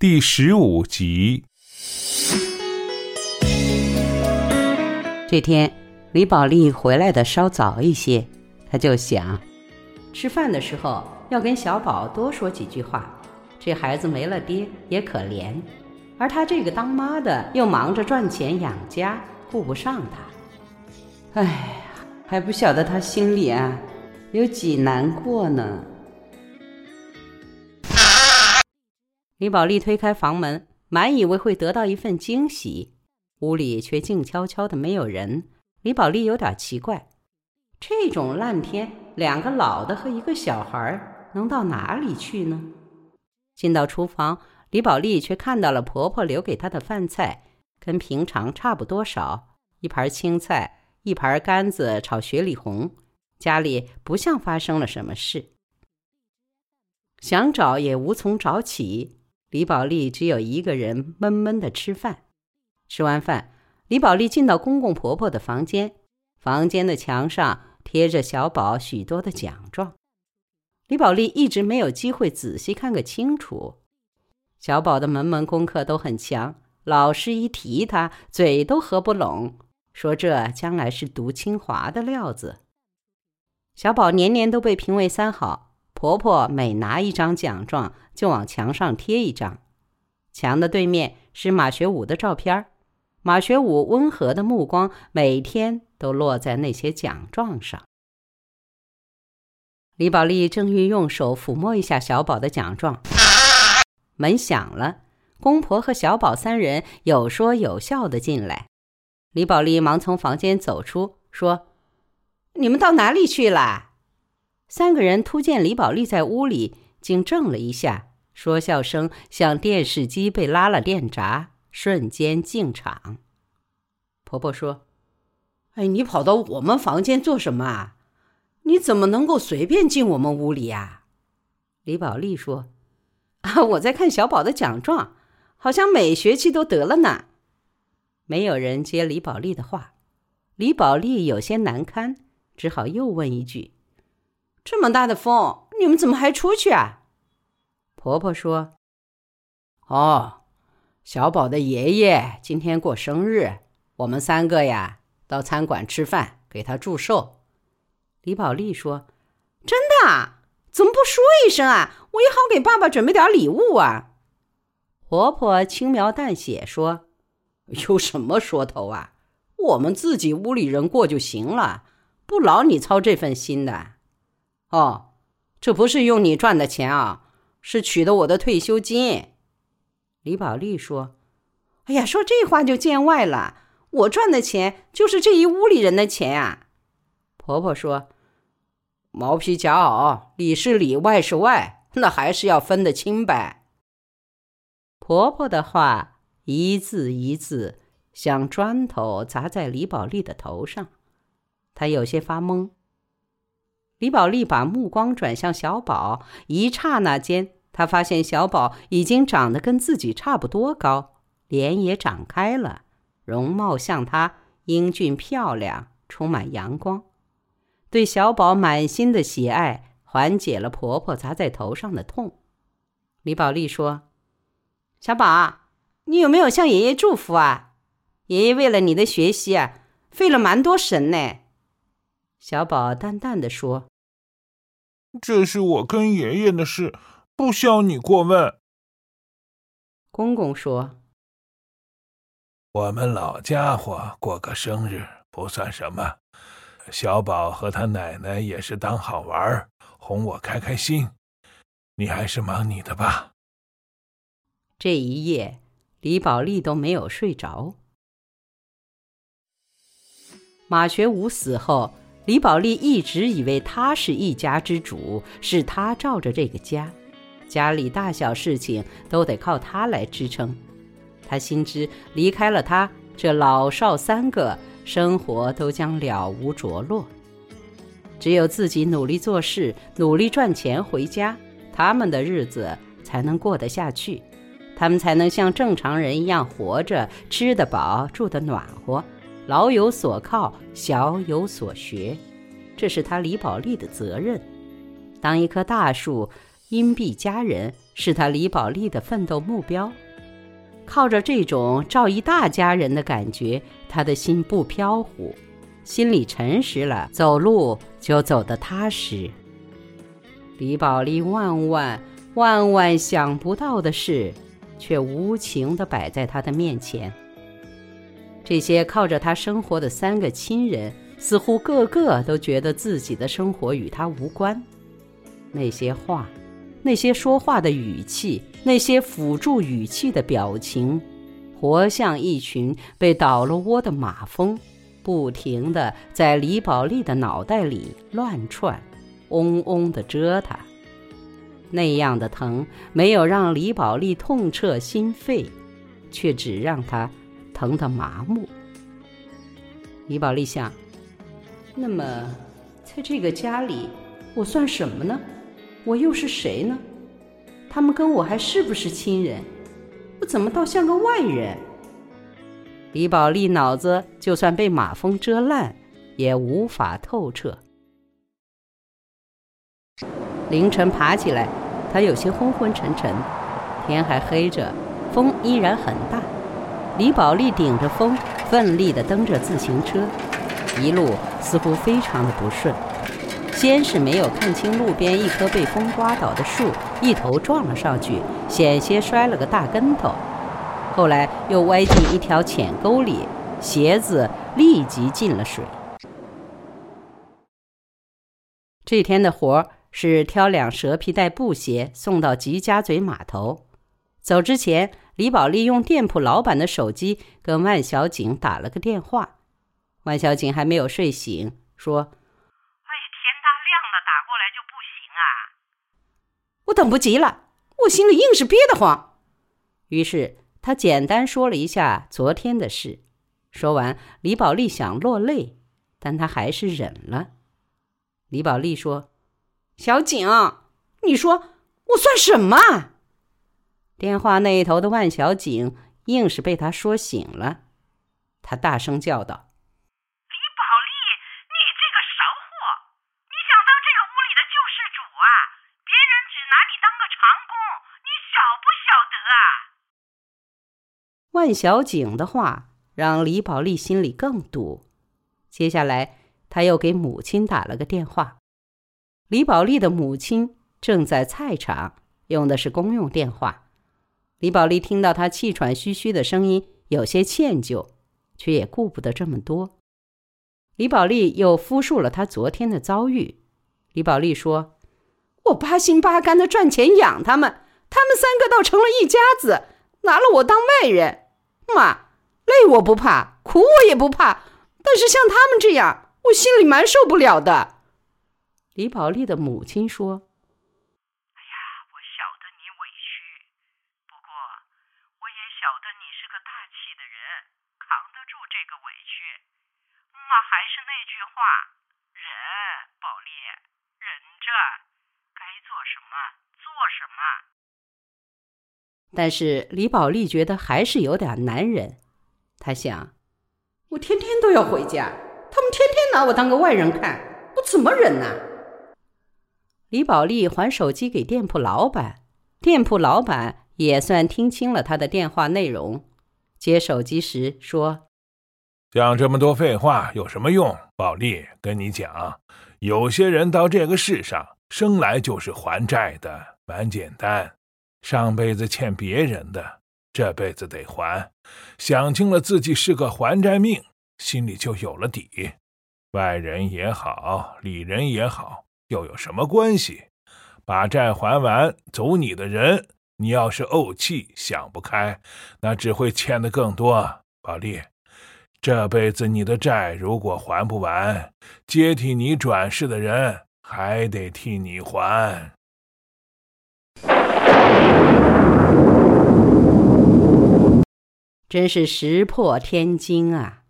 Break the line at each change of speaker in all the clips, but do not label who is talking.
第十五集。
这天，李宝莉回来的稍早一些，他就想，吃饭的时候要跟小宝多说几句话。这孩子没了爹也可怜，而他这个当妈的又忙着赚钱养家，顾不上他。哎呀，还不晓得他心里啊有几难过呢。李宝莉推开房门，满以为会得到一份惊喜，屋里却静悄悄的，没有人。李宝莉有点奇怪，这种烂天，两个老的和一个小孩能到哪里去呢？进到厨房，李宝莉却看到了婆婆留给她的饭菜，跟平常差不多少，一盘青菜，一盘干子炒雪里红，家里不像发生了什么事，想找也无从找起。李宝莉只有一个人闷闷的吃饭。吃完饭，李宝莉进到公公婆婆的房间。房间的墙上贴着小宝许多的奖状。李宝莉一直没有机会仔细看个清楚。小宝的门门功课都很强，老师一提他，嘴都合不拢，说这将来是读清华的料子。小宝年年都被评为三好。婆婆每拿一张奖状，就往墙上贴一张。墙的对面是马学武的照片马学武温和的目光每天都落在那些奖状上。李宝莉正欲用手抚摸一下小宝的奖状，门响了，公婆和小宝三人有说有笑的进来。李宝莉忙从房间走出，说：“你们到哪里去了？”三个人突见李宝莉在屋里，竟怔了一下，说笑声像电视机被拉了电闸，瞬间静场。婆婆说：“哎，你跑到我们房间做什么啊？你怎么能够随便进我们屋里呀？”李宝莉说：“啊，我在看小宝的奖状，好像每学期都得了呢。”没有人接李宝莉的话，李宝莉有些难堪，只好又问一句。这么大的风，你们怎么还出去啊？婆婆说：“哦，小宝的爷爷今天过生日，我们三个呀到餐馆吃饭，给他祝寿。”李宝莉说：“真的？怎么不说一声啊？我也好给爸爸准备点礼物啊。”婆婆轻描淡写说：“有什么说头啊？我们自己屋里人过就行了，不劳你操这份心的。”哦，这不是用你赚的钱啊，是取的我的退休金。李宝莉说：“哎呀，说这话就见外了。我赚的钱就是这一屋里人的钱啊。”婆婆说：“毛皮夹袄，里是里，外是外，那还是要分得清呗。”婆婆的话一字一字像砖头砸在李宝莉的头上，她有些发懵。李宝莉把目光转向小宝，一刹那间，她发现小宝已经长得跟自己差不多高，脸也长开了，容貌像她英俊漂亮，充满阳光。对小宝满心的喜爱，缓解了婆婆砸在头上的痛。李宝莉说：“小宝，你有没有向爷爷祝福啊？爷爷为了你的学习啊，费了蛮多神呢。”小宝淡淡的说。
这是我跟爷爷的事，不需要你过问。
公公说：“
我们老家伙过个生日不算什么，小宝和他奶奶也是当好玩，哄我开开心。你还是忙你的吧。”
这一夜，李宝莉都没有睡着。马学武死后。李宝莉一直以为他是一家之主，是他罩着这个家，家里大小事情都得靠他来支撑。他心知离开了他，这老少三个生活都将了无着落。只有自己努力做事，努力赚钱回家，他们的日子才能过得下去，他们才能像正常人一样活着，吃得饱，住得暖和。老有所靠，小有所学，这是他李宝莉的责任。当一棵大树，荫蔽佳人，是他李宝莉的奋斗目标。靠着这种照一大家人的感觉，他的心不飘忽，心里诚实了，走路就走得踏实。李宝莉万万万万想不到的事，却无情地摆在他的面前。这些靠着他生活的三个亲人，似乎个个都觉得自己的生活与他无关。那些话。那些说话的语气，那些辅助语气的表情，活像一群被倒了窝的马蜂，不停地在李宝莉的脑袋里乱窜，嗡嗡地蛰他。那样的疼，没有让李宝莉痛彻心扉，却只让她疼得麻木。李宝莉想：那么，在这个家里，我算什么呢？我又是谁呢？他们跟我还是不是亲人？我怎么倒像个外人？李宝莉脑子就算被马蜂蛰烂，也无法透彻。凌晨爬起来，他有些昏昏沉沉，天还黑着，风依然很大。李宝莉顶着风，奋力地蹬着自行车，一路似乎非常的不顺。先是没有看清路边一棵被风刮倒的树，一头撞了上去，险些摔了个大跟头。后来又歪进一条浅沟里，鞋子立即进了水。这天的活是挑两蛇皮袋布鞋送到吉家嘴码头。走之前，李宝莉用店铺老板的手机跟万小景打了个电话。万小景还没有睡醒，说。哎，天大亮了，打过来就不行啊我等不及了，我心里硬是憋得慌。于是他简单说了一下昨天的事。说完，李宝莉想落泪，但她还是忍了。李宝莉说：“小景，你说我算什么？”电话那一头的万小景硬是被他说醒了，他大声叫道。李宝莉，你这个骚货，你想当这个屋里的救世主啊？别人只拿你当个长工，你晓不晓得啊万小景的话让李宝莉心里更堵。接下来，他又给母亲打了个电话。李宝莉的母亲正在菜场，用的是公用电话。李宝莉听到他气喘吁吁的声音，有些歉疚，却也顾不得这么多。李宝莉又复述了他昨天的遭遇。李宝莉说：“我八心八肝的赚钱养他们，他们三个倒成了一家子，拿了我当外人。”妈，累我不怕，苦我也不怕，但是像他们这样，我心里蛮受不了的。李宝莉的母亲说：“
哎呀，我晓得你委屈，不过我也晓得你是个大气的人，扛得住这个委屈。妈还是那句话，忍，宝莉，忍着，该做什么做什么。”
但是李宝莉觉得还是有点难忍，她想：“我天天都要回家，他们天天拿我当个外人看，我怎么忍呢？”李宝莉还手机给店铺老板，店铺老板也算听清了他的电话内容，接手机时说：“
讲这么多废话有什么用？宝利，跟你讲，有些人到这个世上生来就是还债的，蛮简单。”上辈子欠别人的，这辈子得还。想清了自己是个还债命，心里就有了底。外人也好，里人也好，又有什么关系？把债还完，走你的人。你要是怄气，想不开，那只会欠的更多。宝利，这辈子你的债如果还不完，接替你转世的人还得替你还。
真是石破天惊啊！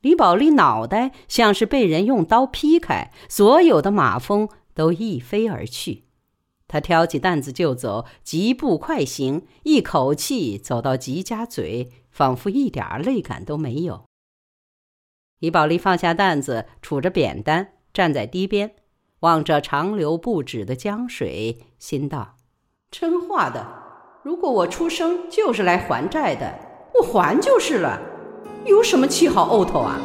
李宝莉脑袋像是被人用刀劈开，所有的马蜂都一飞而去。他挑起担子就走，疾步快行，一口气走到吉家嘴，仿佛一点泪感都没有。李宝莉放下担子，杵着扁担，站在堤边，望着长流不止的江水，心道。真话的，如果我出生就是来还债的，我还就是了，有什么气好怄头啊？